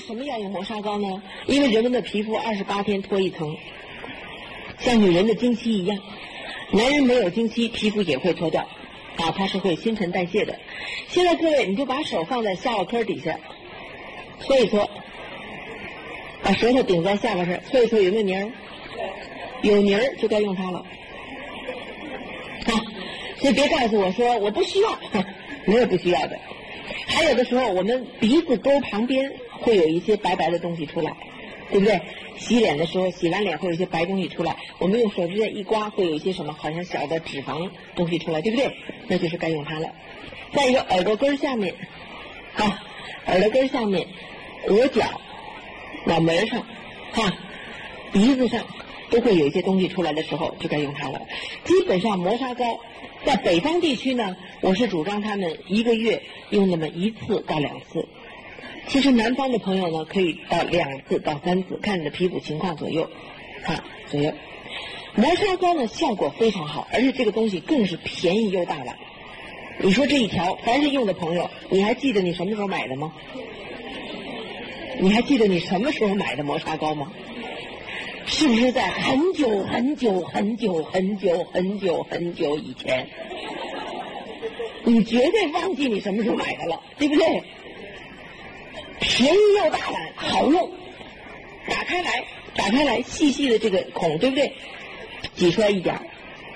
什么要用磨砂膏呢？因为人们的皮肤二十八天脱一层，像女人的经期一样，男人没有经期，皮肤也会脱掉，啊，它是会新陈代谢的。现在各位，你就把手放在下巴颏底下，搓一搓，把舌头顶在下巴上，搓一搓，有没有泥儿？有泥儿就该用它了。啊，所以别告诉我说我不需要，没有不需要的。还有的时候，我们鼻子沟旁边会有一些白白的东西出来，对不对？洗脸的时候，洗完脸会有一些白东西出来，我们用手指甲一刮，会有一些什么，好像小的脂肪东西出来，对不对？那就是该用它了。再一个，耳朵根下面，啊，耳朵根下面，额角、脑门上，哈，鼻子上都会有一些东西出来的时候，就该用它了。基本上磨砂膏。在北方地区呢，我是主张他们一个月用那么一次到两次。其实南方的朋友呢，可以到两次到三次，看你的皮肤情况左右，啊左右。磨砂膏呢效果非常好，而且这个东西更是便宜又大碗。你说这一条，凡是用的朋友，你还记得你什么时候买的吗？你还记得你什么时候买的磨砂膏吗？是不是在很久很久很久很久很久很久以前？你绝对忘记你什么时候买的了，对不对？便宜又大胆，好用。打开来，打开来，细细的这个孔，对不对？挤出来一点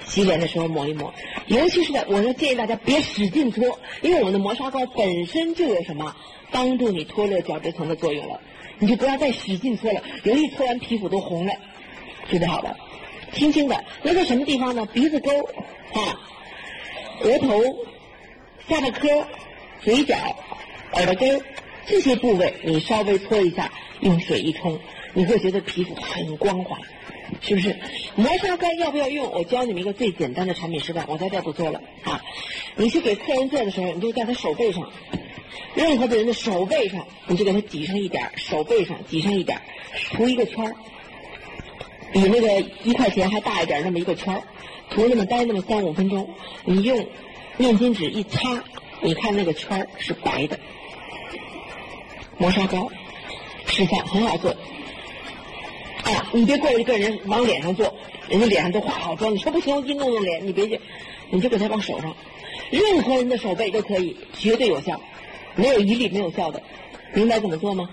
洗脸的时候抹一抹。尤其是在，我说建议大家别使劲搓，因为我们的磨砂膏本身就有什么帮助你脱落角质层的作用了。你就不要再使劲搓了，容易搓完皮肤都红了，准备好了，轻轻的，那在什么地方呢？鼻子沟啊，额头、下巴颏、嘴角、耳朵根这些部位，你稍微搓一下，用水一冲，你会觉得皮肤很光滑，是不是？磨砂膏要不要用？我教你们一个最简单的产品示范，我在这不做了啊。你去给客人做的时候，你就在他手背上。任何的人的手背上，你就给他挤上一点手背上挤上一点涂一个圈，比那个一块钱还大一点那么一个圈，涂那么待那么三五分钟，你用面巾纸一擦，你看那个圈是白的。磨砂膏示范很好做，啊，你别过来就跟人往脸上做，人家脸上都化好妆，你说不行，我给你弄弄脸，你别去，你就给他往手上，任何人的手背都可以，绝对有效。没有一粒没有效的，明白怎么做吗？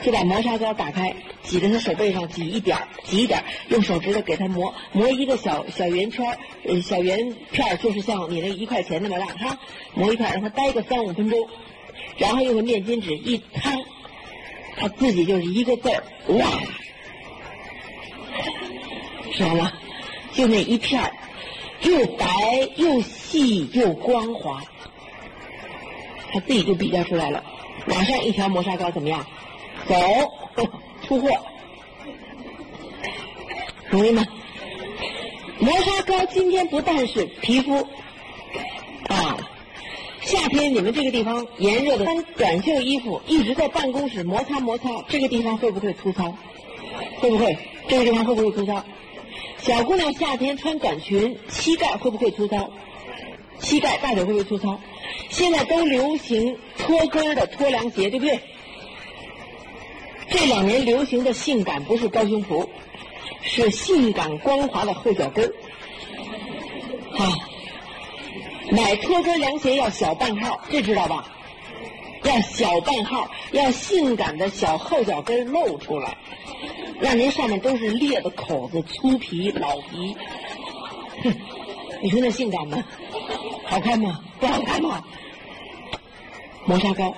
就把磨砂膏打开，挤在他手背上，挤一点挤一点用手指头给他磨，磨一个小小圆圈呃，小圆片就是像你那一块钱那么大哈，磨一块，让他待个三五分钟，然后用个面巾纸一擦，他自己就是一个字儿，哇，知道吗？就那一片又白又细又光滑。他自己就比较出来了，马上一条磨砂膏怎么样？走，出货，同意吗？磨砂膏今天不但是皮肤啊，夏天你们这个地方炎热的，穿短袖衣服一直在办公室摩擦摩擦，这个地方会不会粗糙？会不会？这个地方会不会粗糙？小姑娘夏天穿短裙，膝盖会不会粗糙？膝盖大腿会不会粗糙？现在都流行脱跟的脱凉鞋，对不对？这两年流行的性感不是高胸脯，是性感光滑的后脚跟。啊，买拖跟凉鞋要小半号，这知道吧？要小半号，要性感的小后脚跟露出来，让您上面都是裂的口子、粗皮、老皮。哼，你说那性感吗？好看吗？不好看吗？磨砂膏，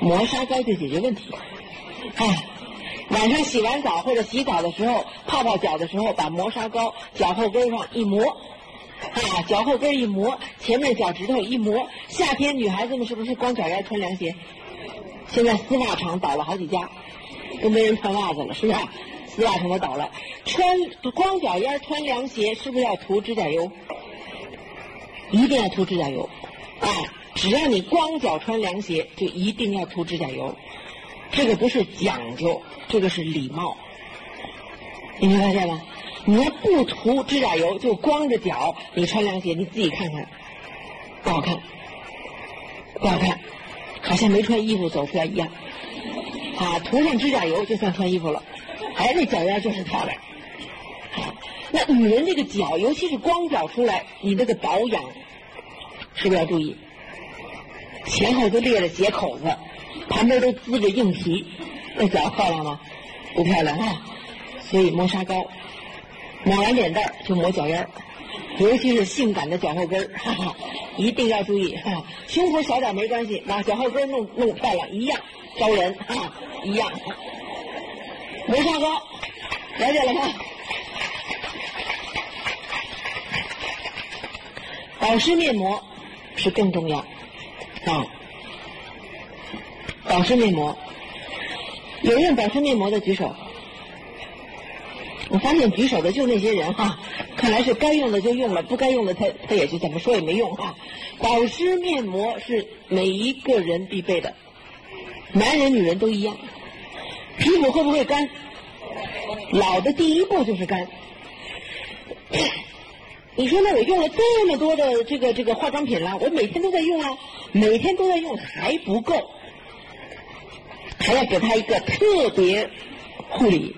磨砂膏就解决问题。哎，晚上洗完澡或者洗澡的时候，泡泡脚的时候，把磨砂膏脚后跟上一磨，啊，脚后跟一磨，前面脚趾头一磨。夏天女孩子们是不是光脚丫穿凉鞋？现在丝袜厂倒了好几家，都没人穿袜子了，是吧？丝袜厂都倒了，穿光脚丫穿凉鞋，是不是要涂指甲油？一定要涂指甲油，啊！只要你光脚穿凉鞋，就一定要涂指甲油。这个不是讲究，这个是礼貌。你没发现吗？你要不涂指甲油，就光着脚，你穿凉鞋，你自己看看，不好看，不好看，好像没穿衣服走出来一样。啊，涂上指甲油就算穿衣服了，哎，那脚丫就是漂亮。啊，那女人这个脚，尤其是光脚出来，你这个保养是不是要注意？前后都裂着血口子，旁边都滋着硬皮，那脚漂亮吗？不漂亮啊！所以磨砂膏，抹完脸蛋儿就抹脚丫儿，尤其是性感的脚后跟儿，哈哈，一定要注意哈。胸脯小点没关系，把脚后跟弄弄漂亮一样招人啊，一样。磨砂膏，了解了吗？保湿面膜是更重要啊！保湿面膜，有用保湿面膜的举手。我发现举手的就那些人哈，看来是该用的就用了，不该用的他他也就怎么说也没用哈。保湿面膜是每一个人必备的，男人女人都一样。皮肤会不会干？老的第一步就是干。你说那我用了这么多的这个这个化妆品了，我每天都在用啊，每天都在用还不够，还要给他一个特别护理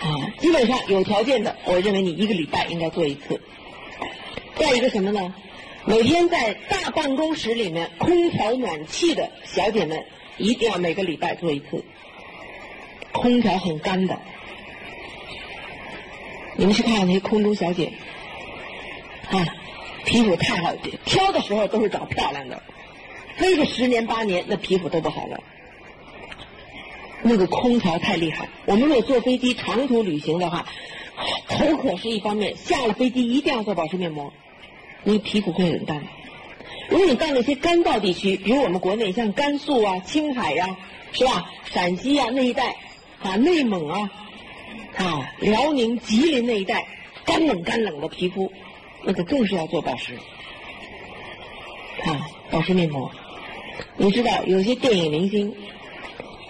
啊。基本上有条件的，我认为你一个礼拜应该做一次。再一个什么呢？每天在大办公室里面空调暖气的小姐们，一定要每个礼拜做一次。空调很干的。你们去看看那些空中小姐，啊，皮肤太好，挑的时候都是找漂亮的，飞个十年八年，那皮肤都不好了。那个空调太厉害，我们如果坐飞机长途旅行的话，口渴是一方面，下了飞机一定要做保湿面膜，你皮肤会很干。如果你到那些干燥地区，比如我们国内像甘肃啊、青海呀，是吧？陕西啊那一带，啊内蒙啊。啊，辽宁、吉林那一带干冷干冷的皮肤，那个更是要做保湿。啊，保湿面膜，你知道有些电影明星，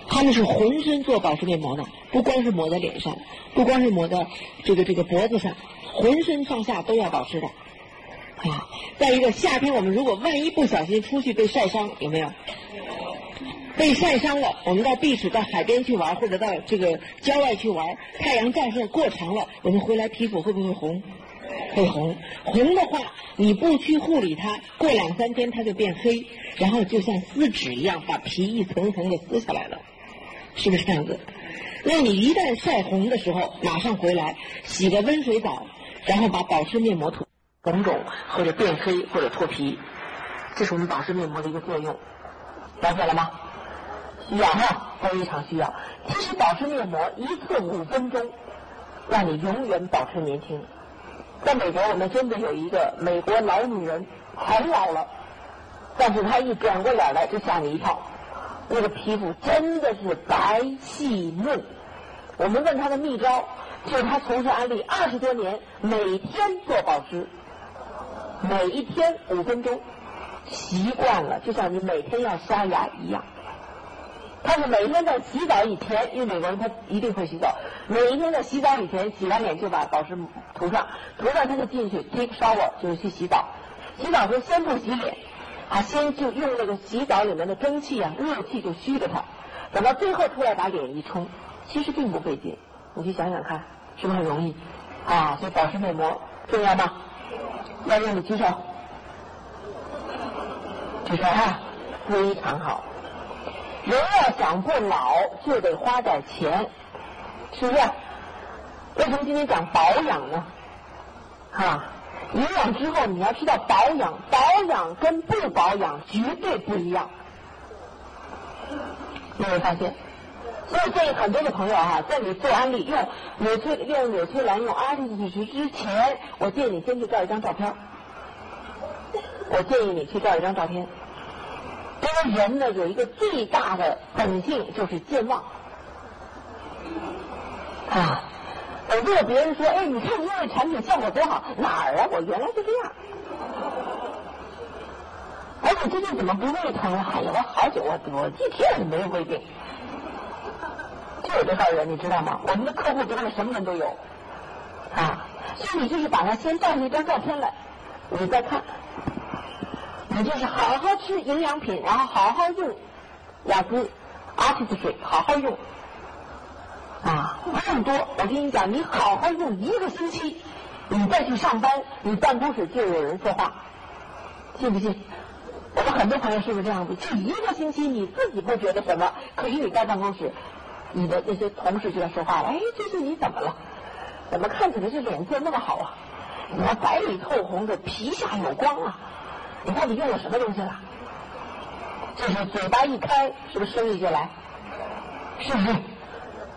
他们是浑身做保湿面膜的，不光是抹在脸上，不光是抹在这个这个脖子上，浑身上下都要保湿的。啊，再一个夏天我们如果万一不小心出去被晒伤，有没有？被晒伤了，我们到避暑、到海边去玩，或者到这个郊外去玩，太阳照射过长了，我们回来皮肤会不会红？会红。红的话，你不去护理它，过两三天它就变黑，然后就像撕纸一样，把皮一层层的撕下来了，是不是这样子？那你一旦晒红的时候，马上回来洗个温水澡，然后把保湿面膜涂，红肿或者变黑或者脱皮，这是我们保湿面膜的一个作用，了解了吗？需要哈，非常需要。其实保湿面膜一次五分钟，让你永远保持年轻。在美国，我们真的有一个美国老女人，很老了，但是她一转过脸来就吓你一跳，那个皮肤真的是白细嫩。我们问他的秘招，就是他从事安利二十多年，每天做保湿，每一天五分钟，习惯了，就像你每天要刷牙一样。他是每天在洗澡以前，因为美国人他一定会洗澡，每一天在洗澡以前洗完脸就把保湿涂上，涂上他就进去 take shower 就是去洗澡，洗澡时候先不洗脸，啊先就用那个洗澡里面的蒸汽啊热气就虚着它，等到最后出来把脸一冲，其实并不费劲，你去想想看，是不是很容易？啊，所以保湿面膜重要吗？要用的举手，举手啊，非常好。人要想不老，就得花点钱，是不是？为什么今天讲保养呢？哈，营养之后你要知道保养，保养跟不保养绝对不一样。有没有发现？所以建议很多的朋友哈，在你做安利用纽崔用纽崔莱用阿蒂体时之前，我建议你先去照一张照片。我建议你去照一张照片。因为人呢有一个最大的本性就是健忘啊！如果别人说：“哎，你看你用的产品效果多好，哪儿啊？我原来就这样。”哎，你最近怎么不胃疼了？哎呀，我好久我我一天也没有胃病，就有这号人，你知道吗？我们的客户家里什么人都有啊，所以你就是把它先照一张照片来，你再看。你就是好好吃营养品，然后好好用雅姿，a r t i s t 水好好用。啊，不用多，我跟你讲，你好好用一个星期，你再去上班，你办公室就有人说话，信不信？我们很多朋友是不是这样子？就一个星期，你自己不觉得什么，可是你在办公室，你的那些同事就在说话了。哎，这是你怎么了？怎么看起来这脸色那么好啊？你那白里透红的，皮下有光啊！你看你用了什么东西了？就是嘴巴一开，是不是生意就来？是不是？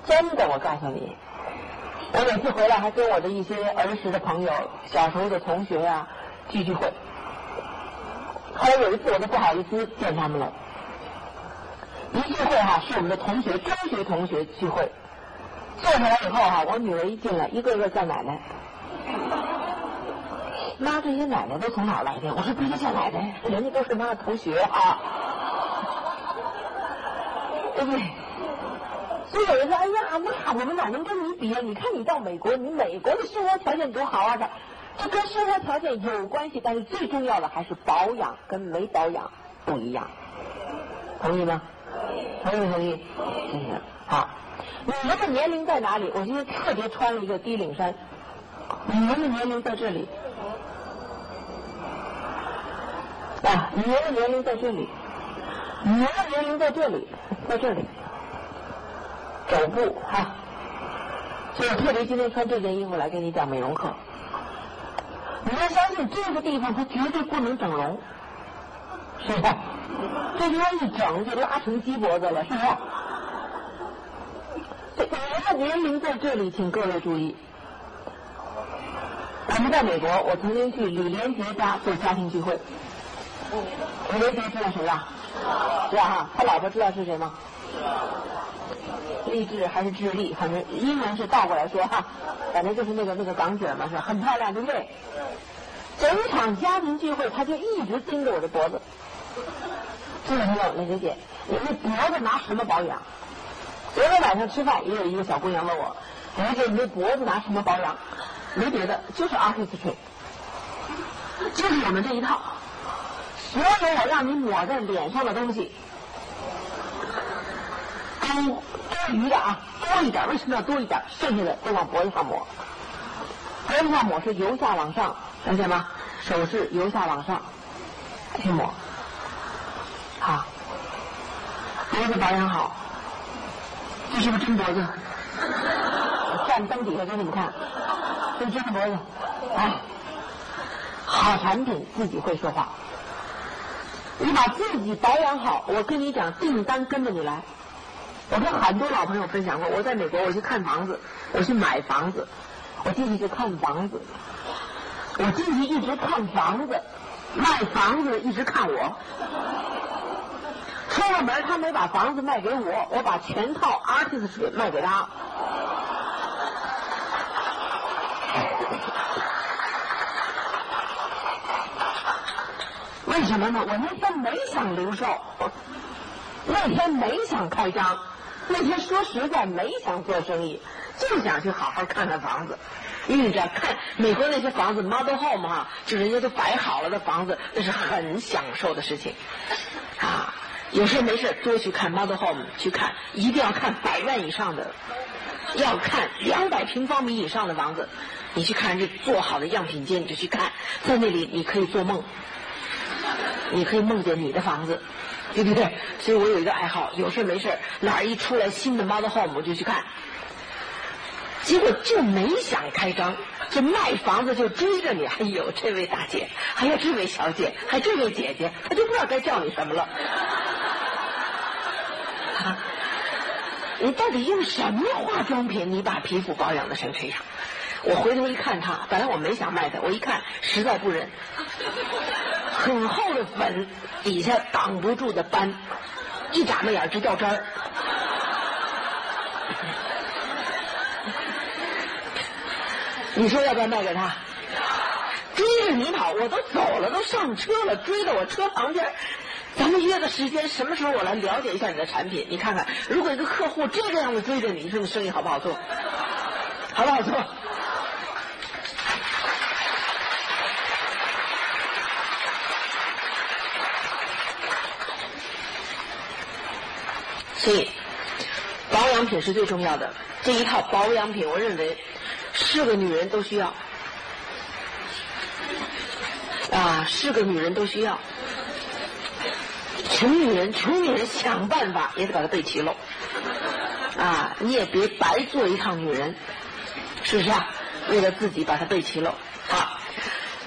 真的，我告诉你，我每次回来还跟我的一些儿时的朋友、小时候的同学呀聚聚会。后来有一次我都不好意思见他们了，一聚会哈是我们的同学，中学同学聚会，坐下来以后哈，我女儿一进来，一个个叫奶奶。妈，这些奶奶都从哪儿来的？我说不是叫奶奶，人家都是妈的同学啊，对不对？所以有人说：“哎呀，那我们哪能跟你比啊？你看你到美国，你美国的生活条件多好啊！这这跟生活条件有关系，但是最重要的还是保养，跟没保养不一样。同意吗？同意不同意？嗯，好。你们的年龄在哪里？我今天特别穿了一个低领衫。你们的年龄在这里。啊，你们的年龄在这里。你们的年龄在这里，在这里。走步哈，所以我特别今天穿这件衣服来给你讲美容课。你要相信这个地方它绝对不能整容，是吧？这地方一整就拉成鸡脖子了，是不是？这你的年龄在这里，请各位注意。我们在美国，我曾经去李连杰家做家庭聚会。李连杰知道谁吧？知道哈，他老婆知道是谁吗？励志还是智力，反正英文是倒过来说哈，反正就是那个那个港姐嘛，是很漂亮，对不对？整场家庭聚会，他就一直盯着我的脖子。这个朋友，李姐姐，你那脖子拿什么保养？昨天晚上吃饭，也有一个小姑娘问我，李姐，你那脖子拿什么保养？没别的，就是 artistry，就是我们这一套。所有我让你抹在脸上的东西。多多余的啊，多一点，为什么要多一点？剩下的都往脖子上抹，脖子上抹是由下往上，看见吗？手是由下往上去抹，好，脖子保养好，这是不是真脖子？我站灯底下给你们看，这是真脖子，哎，好产品自己会说话，你把自己保养好，我跟你讲，订单跟着你来。我跟很多老朋友分享过，我在美国，我去看房子，我去买房子，我进去就看房子，我进去一直看房子，卖房子一直看我，出了门他没把房子卖给我，我把全套 artist 卖给他，为什么呢？我那天没想留售，那天没想开张。那天说实在没想做生意，就想去好好看看房子。因为你知道，看美国那些房子，model home 哈，就人家都摆好了的房子，那是很享受的事情啊。有事没事多去看 model home，去看，一定要看百万以上的，要看两百平方米以上的房子。你去看这做好的样品间，你就去看，在那里你可以做梦，你可以梦见你的房子。对不对？所以我有一个爱好，有事没事哪儿一出来新的 model home 我就去看，结果就没想开张，这卖房子就追着你，哎呦，这位大姐，还有这位小姐，还这位姐姐，他就不知道该叫你什么了。你到底用什么化妆品？你把皮肤保养的成这样？我回头一看，他本来我没想卖的，我一看实在不忍。很厚的粉，底下挡不住的斑，一眨巴眼直掉渣儿。你说要不要卖给他？追着你跑，我都走了，都上车了，追到我车旁边。咱们约个时间，什么时候我来了解一下你的产品？你看看，如果一个客户这个样子追着你，你说你生意好不好做？好不好做？所以，保养品是最重要的。这一套保养品，我认为是个女人都需要。啊，是个女人都需要。穷女人，穷女人想办法也得把它备齐喽。啊，你也别白做一趟女人，是不是啊？为了自己把它备齐喽。好，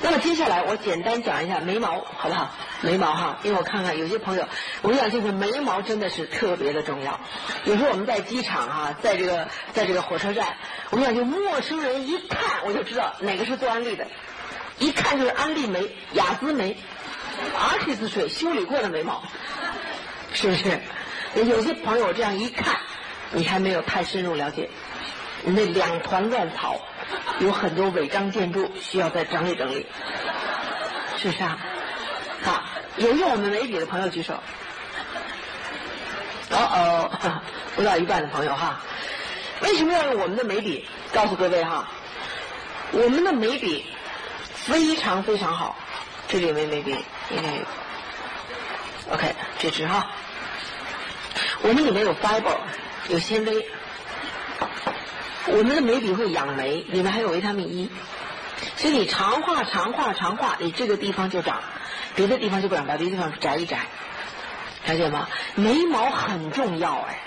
那么接下来我简单讲一下眉毛，好不好？眉毛哈，因为我看看有些朋友，我跟你讲，这个眉毛真的是特别的重要。有时候我们在机场哈，在这个在这个火车站，我想，就陌生人一看我就知道哪个是做安利的。一看就是安利眉、雅姿眉、，Artis 水修理过的眉毛，是不是？有些朋友这样一看，你还没有太深入了解，那两团乱草，有很多违章建筑需要再整理整理，是不是啊？好，有用我们眉笔的朋友举手。哦哦，不到一半的朋友哈，为什么要用我们的眉笔？告诉各位哈，我们的眉笔。非常非常好，这里没眉笔，因为 OK 这支哈，我们里面有 fiber，有纤维，我们的眉笔会养眉，里面还有维他命 E，所以你常画常画常画，你这个地方就长，别的地方就不长，把别的地方摘一摘，了解吗？眉毛很重要哎，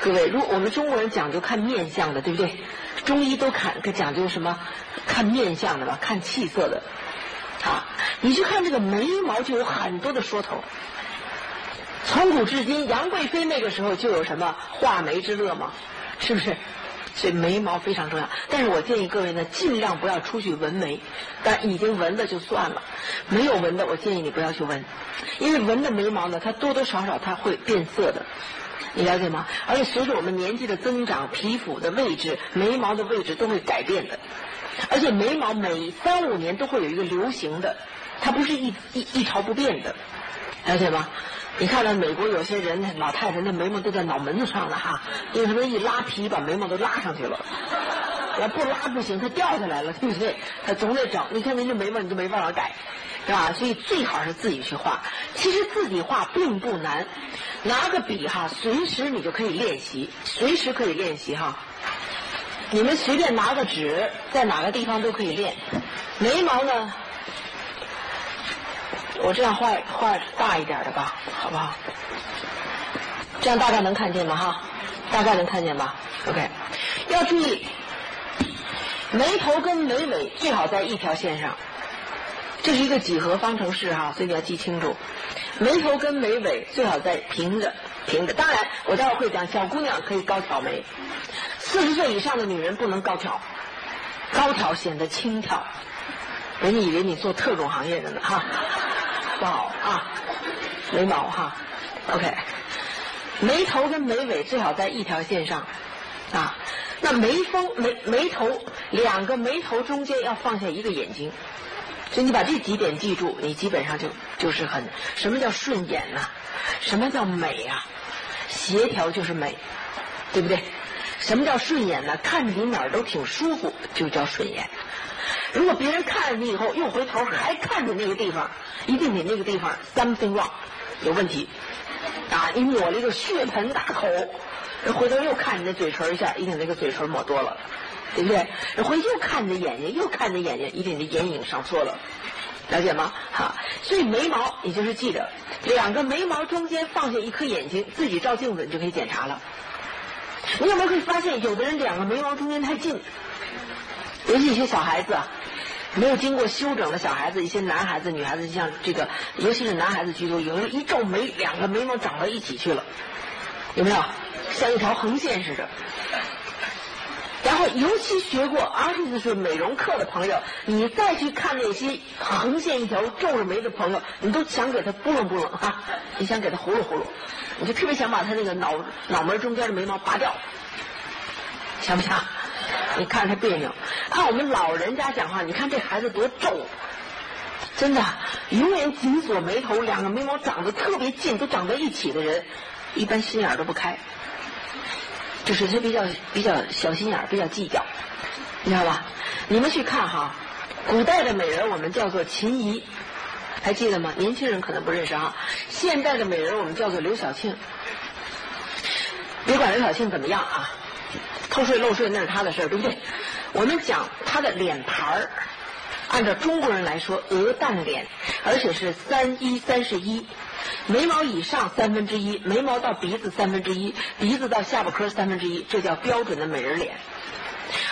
各位，如果我们中国人讲究看面相的，对不对？中医都看讲究什么？看面相的吧，看气色的，啊，你去看这个眉毛就有很多的说头。从古至今，杨贵妃那个时候就有什么画眉之乐嘛，是不是？所以眉毛非常重要。但是我建议各位呢，尽量不要出去纹眉。但已经纹的就算了，没有纹的，我建议你不要去纹，因为纹的眉毛呢，它多多少少它会变色的。你了解吗？而且随着我们年纪的增长，皮肤的位置、眉毛的位置都会改变的。而且眉毛每三五年都会有一个流行的，它不是一一一朝不变的，了解吗？你看到美国有些人老太太那眉毛都在脑门子上了哈，因为他们一拉皮把眉毛都拉上去了，要不拉不行，它掉下来了，对不对？他总得整。你看您这眉毛你就没办法改，是吧？所以最好是自己去画。其实自己画并不难。拿个笔哈，随时你就可以练习，随时可以练习哈。你们随便拿个纸，在哪个地方都可以练。眉毛呢，我这样画画大一点的吧，好不好？这样大概能看见吗？哈，大概能看见吧？OK，要注意，眉头跟眉尾最好在一条线上。这是一个几何方程式哈，所以你要记清楚。眉头跟眉尾最好在平着，平着。当然，我待会儿会讲，小姑娘可以高挑眉，四十岁以上的女人不能高挑，高挑显得轻佻，人家以为你做特种行业的呢哈，不好啊。眉毛哈，OK，眉头跟眉尾最好在一条线上啊。那眉峰眉眉头两个眉头中间要放下一个眼睛。所以你把这几点记住，你基本上就就是很什么叫顺眼呢？什么叫美啊？协调就是美，对不对？什么叫顺眼呢？看着你哪儿都挺舒服，就叫顺眼。如果别人看了你以后又回头还看着那个地方，一定你那个地方 something wrong 有问题啊！你抹了一个血盆大口，回头又看你那嘴唇一下，一定那个嘴唇抹多了。对不对？然后又看着眼睛，又看着眼睛，一定你的眼影上错了，了解吗？好，所以眉毛你就是记着，两个眉毛中间放下一颗眼睛，自己照镜子你就可以检查了。你有没有可以发现，有的人两个眉毛中间太近，尤其一些小孩子，没有经过修整的小孩子，一些男孩子、女孩子，像这个，尤其是男孩子居多，有人一皱眉，两个眉毛长到一起去了，有没有？像一条横线似的。然后，尤其学过二十岁美容课的朋友，你再去看那些横线一条、皱着眉的朋友，你都想给他拨弄拨弄哈，你想给他呼噜呼噜，你就特别想把他那个脑脑门中间的眉毛拔掉，想不想？你看他别扭。按我们老人家讲话，你看这孩子多皱，真的，永远紧锁眉头，两个眉毛长得特别近，都长在一起的人，一般心眼都不开。就是他比较比较小心眼，比较计较，你知道吧？你们去看哈，古代的美人我们叫做秦怡，还记得吗？年轻人可能不认识啊。现代的美人我们叫做刘晓庆。别管刘晓庆怎么样啊，偷税漏税那是他的事儿，对不对？我们讲他的脸盘儿，按照中国人来说，鹅蛋脸，而且是三一三十一，眉毛以上三分之一，眉毛到鼻子三分之一，鼻子到下巴颏三分之一，这叫标准的美人脸。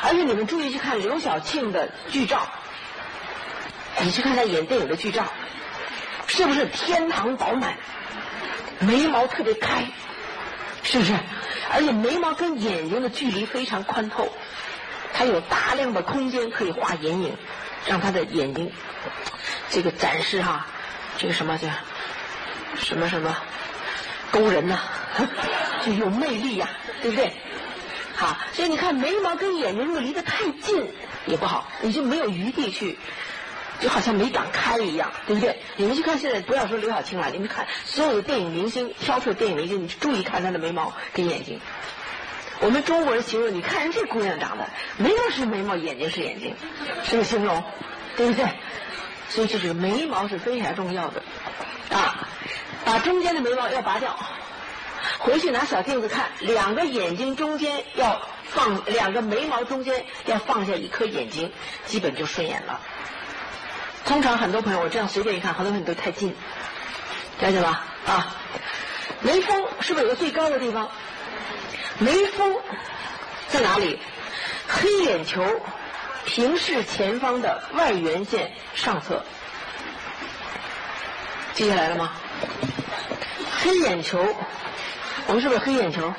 而且你们注意去看刘晓庆的剧照，你去看她演电影的剧照，是不是天堂饱满？眉毛特别开，是不是？而且眉毛跟眼睛的距离非常宽透，它有大量的空间可以画眼影，让他的眼睛这个展示哈，这个什么叫什么什么勾人呐、就有魅力呀、对不对？好，所以你看眉毛跟眼睛如果离得太近也不好，你就没有余地去。就好像没长开一样，对不对？你们去看现在，不要说刘晓庆了，你们看所有的电影明星，挑出的电影明星，你注意看她的眉毛跟眼睛。我们中国人形容，你看人这姑娘长得眉毛是眉毛，眼睛是眼睛，是个形容，对不对？所以就是眉毛是非常重要的啊，把中间的眉毛要拔掉，回去拿小镜子看，两个眼睛中间要放两个眉毛中间要放下一颗眼睛，基本就顺眼了。通常很多朋友我这样随便一看，很多朋友都太近，了解吧？啊，眉峰是不是有个最高的地方？眉峰在哪里？黑眼球平视前方的外缘线上侧，记下来了吗？黑眼球，我们是不是黑眼球？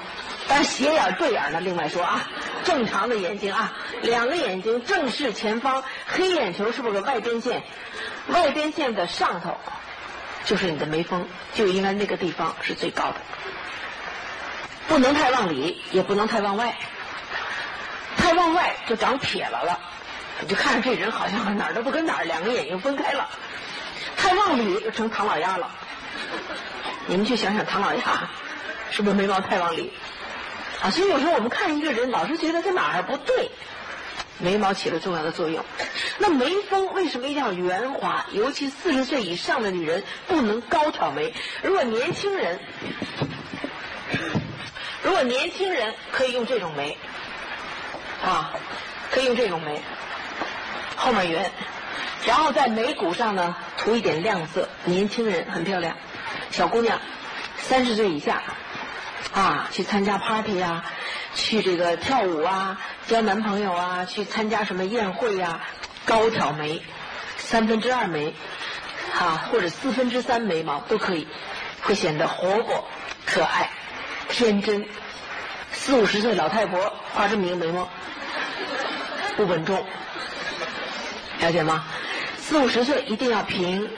当然斜眼对眼呢，另外说啊。正常的眼睛啊，两个眼睛正视前方，黑眼球是不是个外边线？外边线的上头就是你的眉峰，就应该那个地方是最高的，不能太往里，也不能太往外。太往外就长撇了了，你就看着这人好像哪儿都不跟哪儿，两个眼睛分开了。太往里就成唐老鸭了。你们去想想唐老鸭，是不是眉毛太往里？啊，所以有时候我们看一个人，老是觉得他哪儿不对，眉毛起了重要的作用。那眉峰为什么一定要圆滑？尤其四十岁以上的女人不能高挑眉。如果年轻人，如果年轻人可以用这种眉，啊，可以用这种眉，后面圆，然后在眉骨上呢涂一点亮色，年轻人很漂亮。小姑娘，三十岁以下。啊，去参加 party 啊，去这个跳舞啊，交男朋友啊，去参加什么宴会呀、高挑眉，三分之二眉，啊，或者四分之三眉毛都可以，会显得活泼、可爱、天真。四五十岁老太婆画这么一个眉毛，不稳重，了解吗？四五十岁一定要平，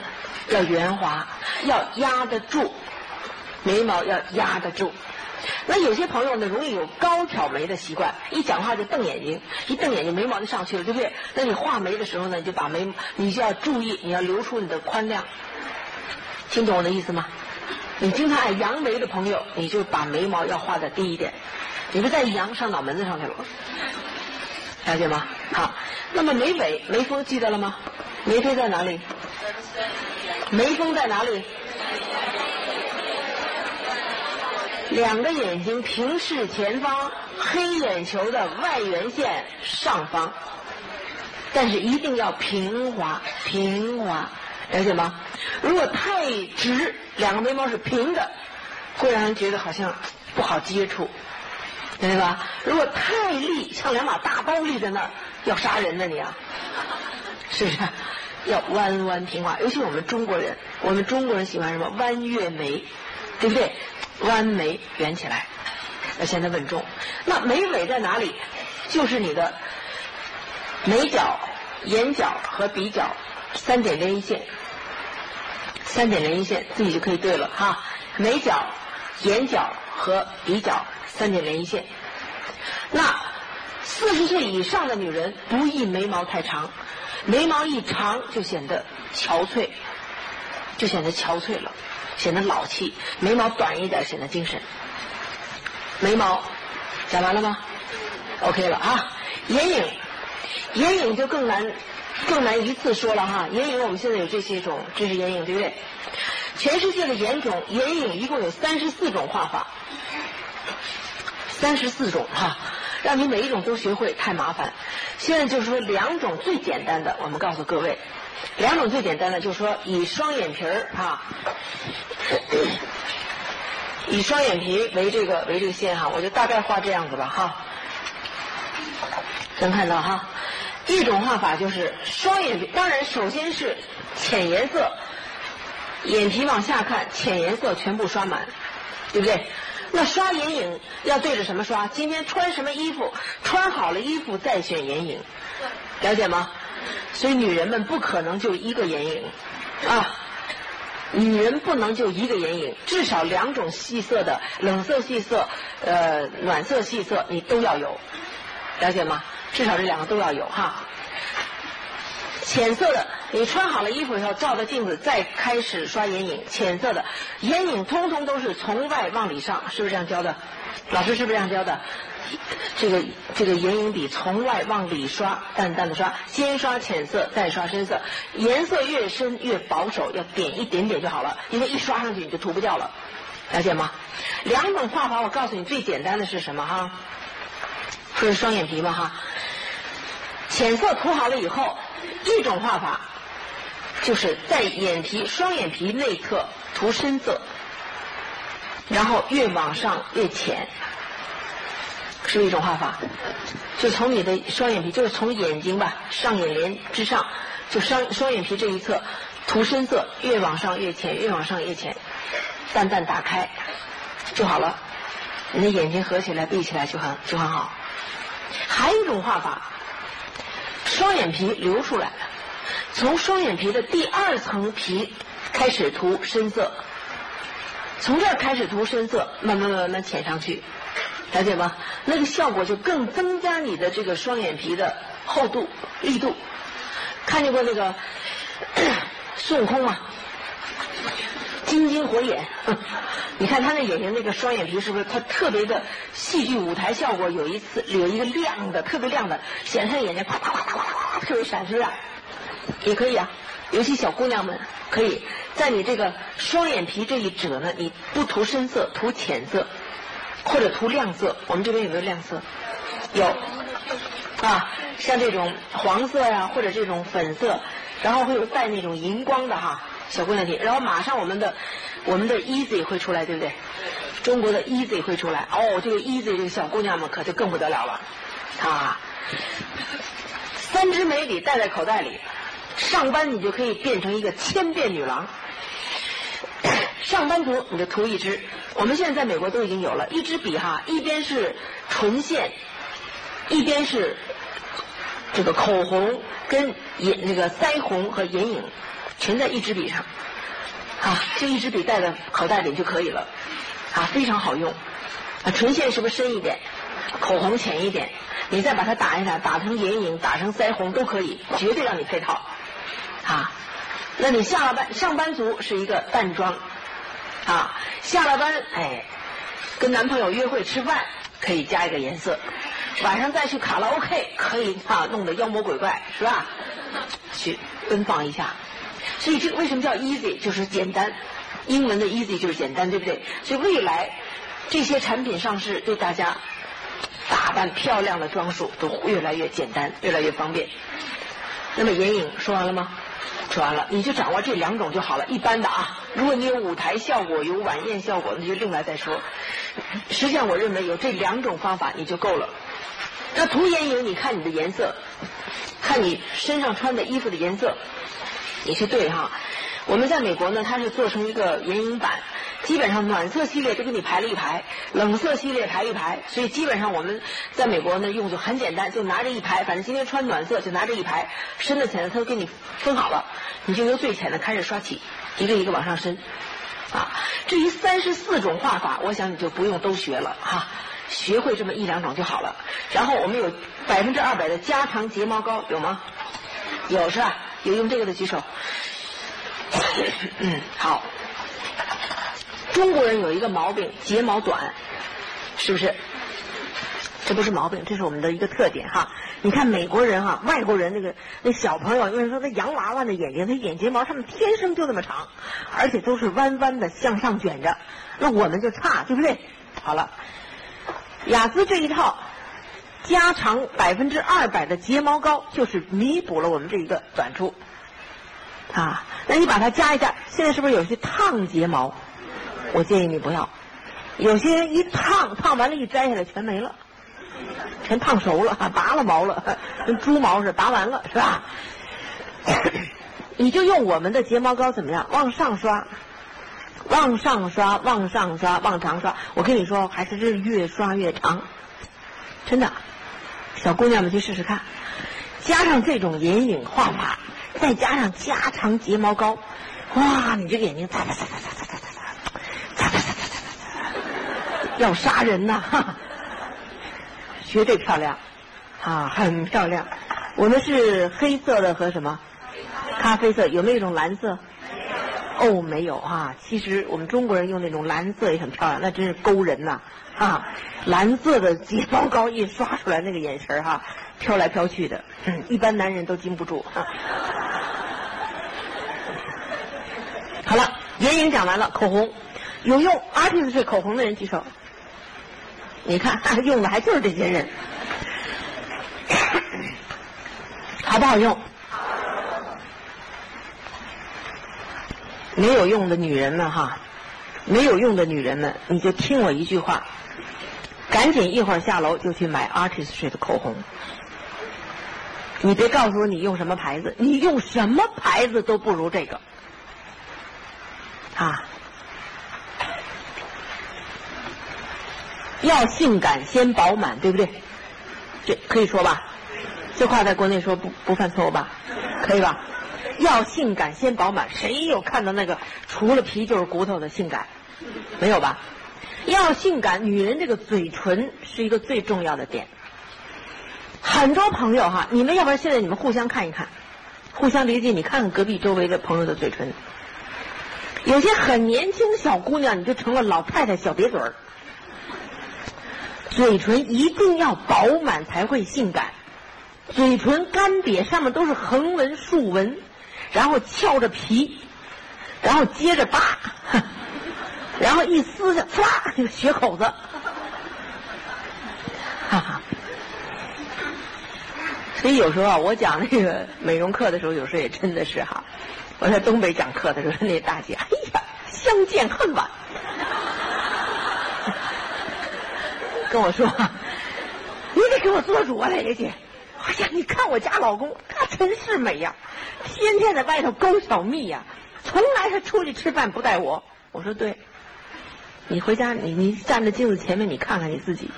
要圆滑，要压得住，眉毛要压得住。那有些朋友呢，容易有高挑眉的习惯，一讲话就瞪眼睛，一瞪眼睛眉毛就上去了，对不对？那你画眉的时候呢，你就把眉，你就要注意，你要留出你的宽量。听懂我的意思吗？你经常爱扬眉的朋友，你就把眉毛要画的低一点，你不再扬上脑门子上去了，了解吗？好，那么眉尾、眉峰记得了吗？眉飞在哪里？眉峰在哪里？两个眼睛平视前方，黑眼球的外缘线上方，但是一定要平滑，平滑，了解吗？如果太直，两个眉毛是平的，会让人觉得好像不好接触，明白吧？如果太立，像两把大刀立在那儿，要杀人呢你啊，是不是？要弯弯平滑，尤其我们中国人，我们中国人喜欢什么弯月眉，对不对？弯眉圆起来，要显得稳重。那眉尾在哪里？就是你的眉角、眼角和鼻角三点连一线，三点连一线自己就可以对了哈。眉角、眼角和鼻角三点连一线。那四十岁以上的女人不宜眉毛太长，眉毛一长就显得憔悴，就显得憔悴了。显得老气，眉毛短一点显得精神。眉毛讲完了吗？OK 了啊。眼影，眼影就更难，更难一次说了哈。眼影我们现在有这些种，这是眼影对不对？全世界的眼种眼影一共有三十四种画法，三十四种哈，让你每一种都学会太麻烦。现在就是说两种最简单的，我们告诉各位，两种最简单的就是说以双眼皮儿哈，以双眼皮为这个为这个线哈，我就大概画这样子吧哈，能看到哈。一种画法就是双眼皮，当然首先是浅颜色，眼皮往下看，浅颜色全部刷满，对不对？那刷眼影要对着什么刷？今天穿什么衣服？穿好了衣服再选眼影，了解吗？所以女人们不可能就一个眼影啊，女人不能就一个眼影，至少两种细色的冷色系色，呃，暖色系色你都要有，了解吗？至少这两个都要有哈。浅色的，你穿好了衣服以后，照着镜子再开始刷眼影。浅色的眼影通通都是从外往里上，是不是这样教的？老师是不是这样教的？这个这个眼影笔从外往里刷，淡淡的刷，先刷浅色，再刷深色。颜色越深越保守，要点一点点就好了，因为一刷上去你就涂不掉了，了解吗？两种画法，我告诉你，最简单的是什么哈？是双眼皮嘛哈？浅色涂好了以后，一种画法就是在眼皮双眼皮内侧涂深色，然后越往上越浅，是一种画法。就从你的双眼皮，就是从眼睛吧上眼帘之上，就双双眼皮这一侧涂深色，越往上越浅，越往上越浅，淡淡打开就好了。你的眼睛合起来闭起来就很就很好。还有一种画法。双眼皮流出来，从双眼皮的第二层皮开始涂深色，从这儿开始涂深色，慢慢慢慢浅上去，了解吗？那个效果就更增加你的这个双眼皮的厚度、力度。看见过那个孙悟空吗？金睛火眼，你看他那眼睛那个双眼皮是不是他特别的戏剧舞台效果？有一次有一个亮的特别亮的，显他眼睛啪啪啪啪啪啪特别闪，是不是？也可以啊，尤其小姑娘们可以在你这个双眼皮这一褶呢，你不涂深色，涂浅色或者涂亮色。我们这边有没有亮色？有啊，像这种黄色呀，或者这种粉色，然后会有带那种荧光的哈。小姑娘听，然后马上我们的我们的 easy 会出来，对不对？中国的 easy 会出来，哦，这个 easy 这个小姑娘们可就更不得了了，啊，三支眉笔戴在口袋里，上班你就可以变成一个千变女郎。上班族你就涂一支，我们现在在美国都已经有了，一支笔哈，一边是唇线，一边是这个口红跟眼那个腮红和眼影。全在一支笔上，啊，就一支笔带在口袋里就可以了，啊，非常好用，啊，唇线是不是深一点，口红浅一点，你再把它打一打，打成眼影，打成腮红都可以，绝对让你配套，啊，那你下了班，上班族是一个淡妆，啊，下了班，哎，跟男朋友约会吃饭可以加一个颜色，晚上再去卡拉 OK 可以啊，弄得妖魔鬼怪是吧？去奔放一下。所以这个为什么叫 easy，就是简单。英文的 easy 就是简单，对不对？所以未来这些产品上市，对大家打扮漂亮的装束都越来越简单，越来越方便。那么眼影说完了吗？说完了，你就掌握这两种就好了。一般的啊，如果你有舞台效果、有晚宴效果，那就另外再说。实际上，我认为有这两种方法你就够了。那涂眼影，你看你的颜色，看你身上穿的衣服的颜色。也是对哈，我们在美国呢，它是做成一个眼影板，基本上暖色系列都给你排了一排，冷色系列排一排，所以基本上我们在美国呢用就很简单，就拿着一排，反正今天穿暖色就拿着一排，深的浅的它都给你分好了，你就由最浅的开始刷起，一个一个往上升，啊，至于三十四种画法，我想你就不用都学了哈，学会这么一两种就好了。然后我们有百分之二百的加长睫毛膏，有吗？有是吧？有用这个的举手。嗯，好。中国人有一个毛病，睫毛短，是不是？这不是毛病，这是我们的一个特点哈。你看美国人哈，外国人那个那小朋友，因为说他洋娃娃的眼睛，他眼睫毛他们天生就那么长，而且都是弯弯的向上卷着。那我们就差，对不对？好了，雅姿这一套加长百分之二百的睫毛膏，就是弥补了我们这一个短处。啊，那你把它加一下，现在是不是有些烫睫毛？我建议你不要。有些人一烫烫完了一摘下来全没了全烫熟了拔了毛了跟猪毛似拔完了是吧？你就用我们的睫毛膏怎么样？往上刷往上刷往上刷往长刷。我跟你说还是这越刷越长真的。小姑娘们去试试看。加上这种眼影画法再加上加长睫毛膏哇你这个眼睛擦擦擦擦擦要杀人呐！绝对漂亮，啊，很漂亮。我们是黑色的和什么？咖啡色有没有一种蓝色？哦，没有哈。其实我们中国人用那种蓝色也很漂亮，那真是勾人呐！啊，蓝色的睫毛膏一刷出来，那个眼神哈，飘来飘去的，一般男人都禁不住。好了，眼影讲完了，口红有用，artist 口红的人举手。你看用的还就是这些人，好不好用？没有用的女人们哈，没有用的女人们，你就听我一句话，赶紧一会儿下楼就去买 Artistry 的口红。你别告诉我你用什么牌子，你用什么牌子都不如这个。啊，要性感先饱满，对不对？这可以说吧？这话在国内说不不犯错误吧？可以吧？要性感先饱满，谁有看到那个除了皮就是骨头的性感？没有吧？要性感，女人这个嘴唇是一个最重要的点。很多朋友哈，你们要不然现在你们互相看一看，互相离近，你看看隔壁周围的朋友的嘴唇，有些很年轻的小姑娘，你就成了老太太小瘪嘴儿。嘴唇一定要饱满才会性感，嘴唇干瘪，上面都是横纹竖纹。然后翘着皮，然后接着扒，然后一撕下，呲啦，这个血口子，哈哈。所以有时候，我讲那个美容课的时候，有时候也真的是哈。我在东北讲课的时候，那大姐，哎呀，相见恨晚，跟我说，你得给我做主啊，蕾姐。哎呀，你看我家老公，他真是美呀，天天在外头勾小蜜呀，从来是出去吃饭不带我。我说对，你回家你你站在镜子前面，你看看你自己，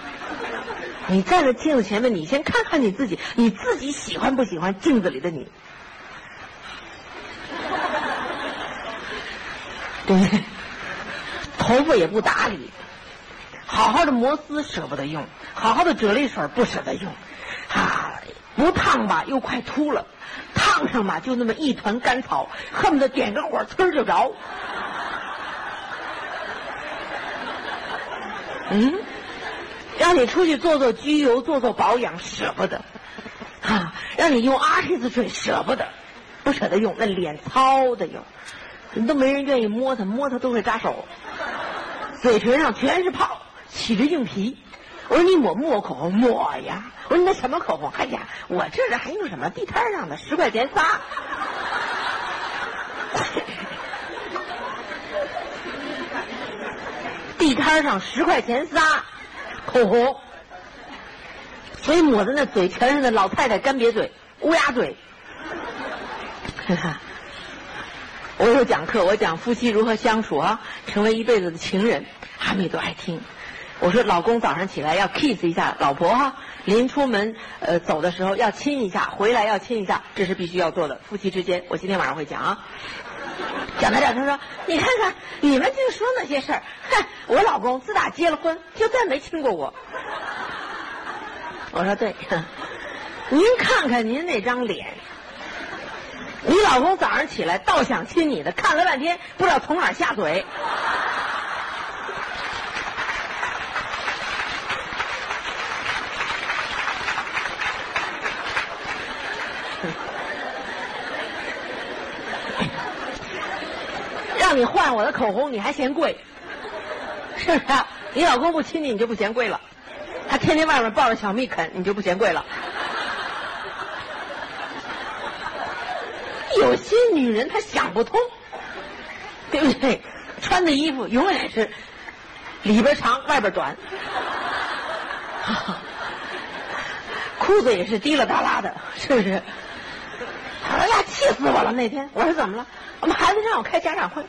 你站在镜子前面，你先看看你自己，你自己喜欢不喜欢镜子里的你？对，头发也不打理，好好的摩丝舍不得用，好好的啫喱水不舍得用，啊。不烫吧，又快秃了；烫上吧，就那么一团干草，恨不得点个火，呲就着。嗯，让你出去做做焗油，做做保养，舍不得；啊，让你用阿嚏子水，舍不得，不舍得用，那脸糙的哟，都没人愿意摸它，摸它都会扎手。嘴唇上全是泡，起着硬皮。我说你抹抹口红？抹呀！我说你那什么口红？哎呀，我这人还用什么地摊上的？十块钱仨。地摊上十块钱仨口红，所以抹的那嘴全是那老太太干瘪嘴、乌鸦嘴。哈 哈我有讲课，我讲夫妻如何相处啊，成为一辈子的情人，他们也都爱听。我说老公早上起来要 kiss 一下老婆哈，临出门呃走的时候要亲一下，回来要亲一下，这是必须要做的。夫妻之间，我今天晚上会讲啊。讲到这儿，他说：“你看看你们净说那些事儿，哼，我老公自打结了婚就再没亲过我。”我说对，您看看您那张脸，你老公早上起来倒想亲你的，看了半天不知道从哪儿下嘴。让你换我的口红，你还嫌贵，是不是？你老公不亲你，你就不嫌贵了。他天天外面抱着小蜜啃，你就不嫌贵了。有些女人她想不通，对不对？穿的衣服永远是里边长外边短，裤子也是滴了哒啦的，是不是？哎呀，气死我了！那天我说怎么了？我们孩子让我开家长会。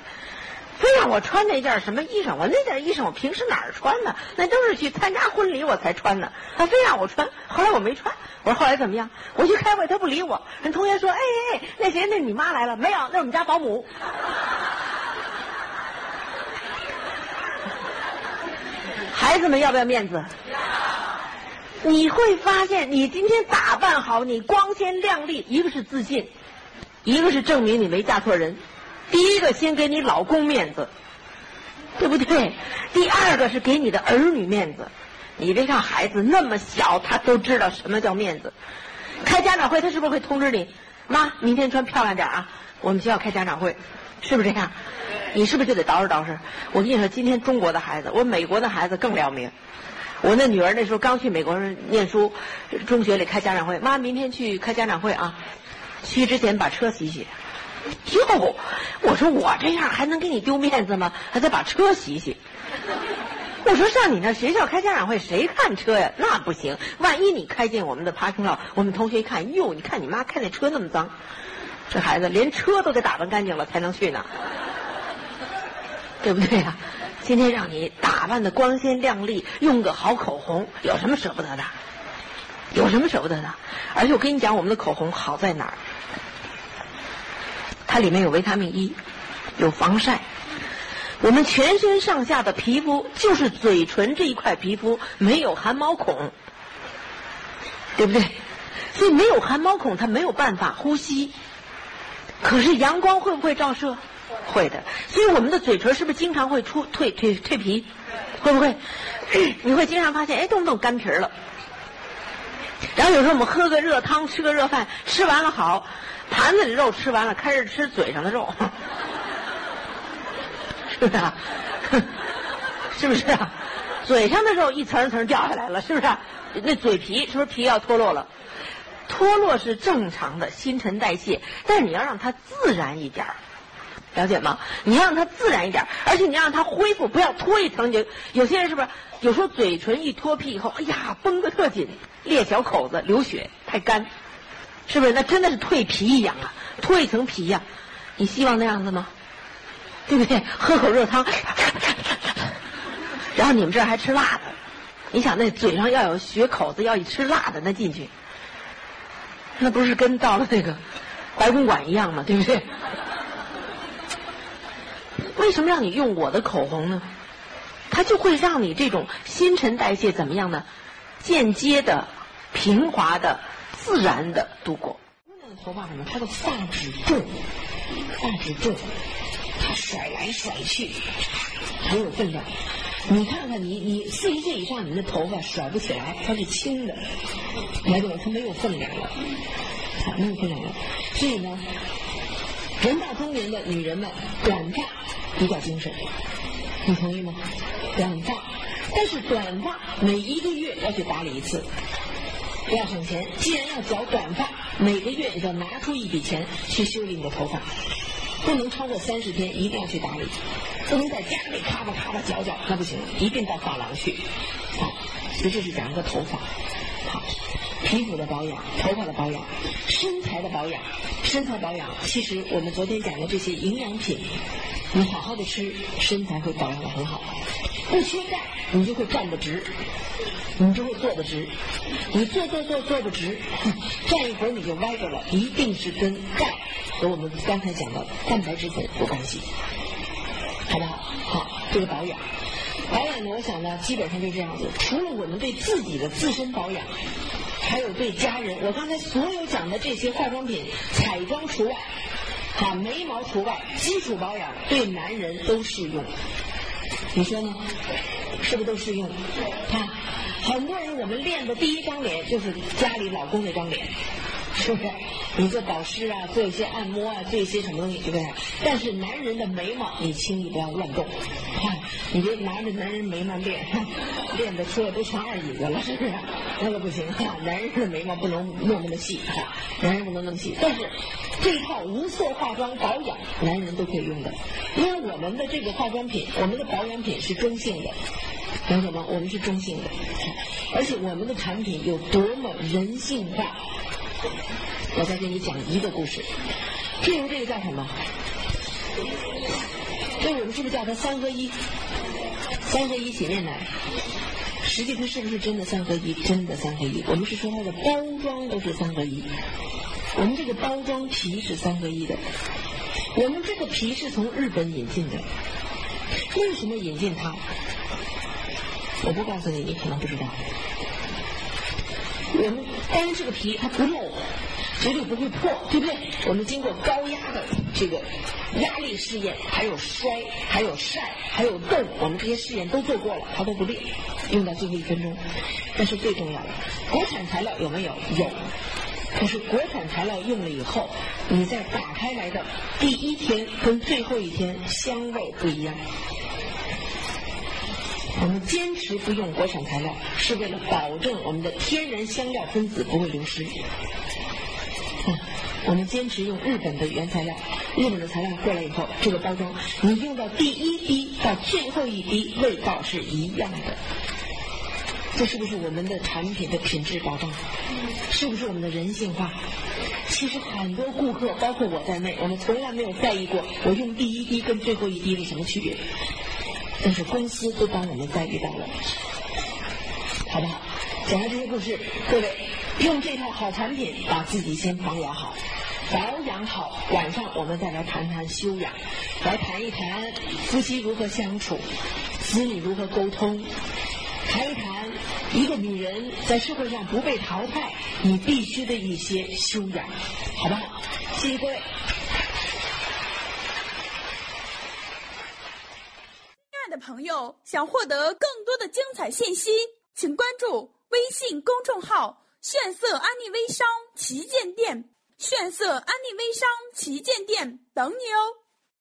非让我穿那件什么衣裳？我那件衣裳我平时哪儿穿呢？那都是去参加婚礼我才穿的。他非让我穿，后来我没穿。我说后来怎么样？我去开会他不理我。人同学说：“哎哎，那谁？那你妈来了没有？那我们家保姆。”孩子们要不要面子？你会发现，你今天打扮好，你光鲜亮丽，一个是自信，一个是证明你没嫁错人。第一个先给你老公面子，对不对？第二个是给你的儿女面子。你别看孩子那么小，他都知道什么叫面子。开家长会，他是不是会通知你？妈，明天穿漂亮点啊！我们学校开家长会，是不是这样？你是不是就得捯饬捯饬？我跟你说，今天中国的孩子，我美国的孩子更了命。我那女儿那时候刚去美国念书，中学里开家长会，妈，明天去开家长会啊！去之前把车洗洗。哟，我说我这样还能给你丢面子吗？还得把车洗洗。我说上你那学校开家长会，谁看车呀？那不行，万一你开进我们的 parking lot，我们同学一看，哟，你看你妈开那车那么脏，这孩子连车都得打扮干净了才能去呢，对不对呀？今天让你打扮的光鲜亮丽，用个好口红，有什么舍不得的？有什么舍不得的？而且我跟你讲，我们的口红好在哪儿？它里面有维他命 E，有防晒。我们全身上下的皮肤就是嘴唇这一块皮肤没有汗毛孔，对不对？所以没有汗毛孔，它没有办法呼吸。可是阳光会不会照射？会的。所以我们的嘴唇是不是经常会出蜕蜕蜕皮？会不会？你会经常发现，哎，动不动干皮了。然后有时候我们喝个热汤，吃个热饭，吃完了好。盘子里肉吃完了，开始吃嘴上的肉，是不是？啊？是不是啊？嘴上的肉一层一层掉下来了，是不是？那嘴皮是不是皮要脱落了？脱落是正常的新陈代谢，但是你要让它自然一点儿了解吗？你让它自然一点，而且你让它恢复，不要脱一层就。有些人是不是有时候嘴唇一脱皮以后，哎呀，绷得特紧，裂小口子，流血，太干。是不是？那真的是蜕皮一样啊，脱一层皮呀！你希望那样子吗？对不对？喝口热汤，然后你们这儿还吃辣的，你想那嘴上要有血口子，要一吃辣的那进去，那不是跟到了那个白公馆一样吗？对不对？为什么让你用我的口红呢？它就会让你这种新陈代谢怎么样呢？间接的、平滑的。自然的度过。姑娘的头发什么？她的发质重，发质重，她甩来甩去，很有分量。你看看你，你四十岁以上，你的头发甩不起来，它是轻的，没有？它没有分量了，没有分量了。所以呢，人到中年的女人们，短发比较精神，你同意吗？短发，但是短发每一个月要去打理一次。不要省钱，既然要剪短发，每个月要拿出一笔钱去修理你的头发，不能超过三十天，一定要去打理，不能在家里咔吧咔吧绞绞，那不行，一定到发廊去。啊，所以这是讲一个头发，皮肤的保养，头发的保养，身材的保养，身材保养，其实我们昨天讲的这些营养品，你好好的吃，身材会保养的很好。不缺钙，你就会站得直，你就会坐得直。你坐坐坐坐不直，站一会儿你就歪着了，一定是跟钙和我们刚才讲的蛋白质粉有关系，好不好？好，这个保养，保养呢，我想呢，基本上就这样子。除了我们对自己的自身保养，还有对家人，我刚才所有讲的这些化妆品、彩妆除外，啊，眉毛除外，基础保养对男人都适用。你说呢？是不是都适用？看，很多人我们练的第一张脸就是家里老公那张脸，是不是？你做保湿啊，做一些按摩啊，做一些什么东西，对不对？但是男人的眉毛你轻易不要乱动，啊，你别拿着男人眉毛练，练的出来都成二椅子了，是不是？那个不行哈，男人的眉毛不能弄那么细哈，男人不能那么细。但是这套无色化妆保养，男人都可以用的，因为我们的这个化妆品，我们的保养品是中性的。懂懂吗？我们是中性的，而且我们的产品有多么人性化。我再给你讲一个故事，譬如这个叫什么？这我们是不是叫它三合一？三合一洗面奶，实际它是不是真的三合一？真的三合一。我们是说它的包装都是三合一，我们这个包装皮是三合一的，我们这个皮是从日本引进的。为什么引进它？我不告诉你，你可能不知道。我们单这个皮它不漏，绝对不会破，对不对？我们经过高压的这个压力试验，还有摔，还有晒，还有冻，我们这些试验都做过了，它都不裂，用到最后一分钟。但是最重要的，国产材料有没有？有。可是国产材料用了以后，你在打开来的第一天跟最后一天香味不一样。我们坚持不用国产材料，是为了保证我们的天然香料分子不会流失。嗯，我们坚持用日本的原材料，日本的材料过来以后，这个包装你用到第一滴到最后一滴，味道是一样的。这是不是我们的产品的品质保障？是不是我们的人性化？其实很多顾客，包括我在内，我们从来没有在意过我用第一滴跟最后一滴有什么区别。但是公司都帮我们在意到了，好不好？讲完这些故事，各位用这套好产品，把自己先保养好，保养好，晚上我们再来谈谈修养，来谈一谈夫妻如何相处，子女如何沟通，谈一谈一个女人在社会上不被淘汰，你必须的一些修养，好不好？谢谢各位。的朋友想获得更多的精彩信息，请关注微信公众号“炫色安利微商旗舰店”，炫色安利微商旗舰店等你哦。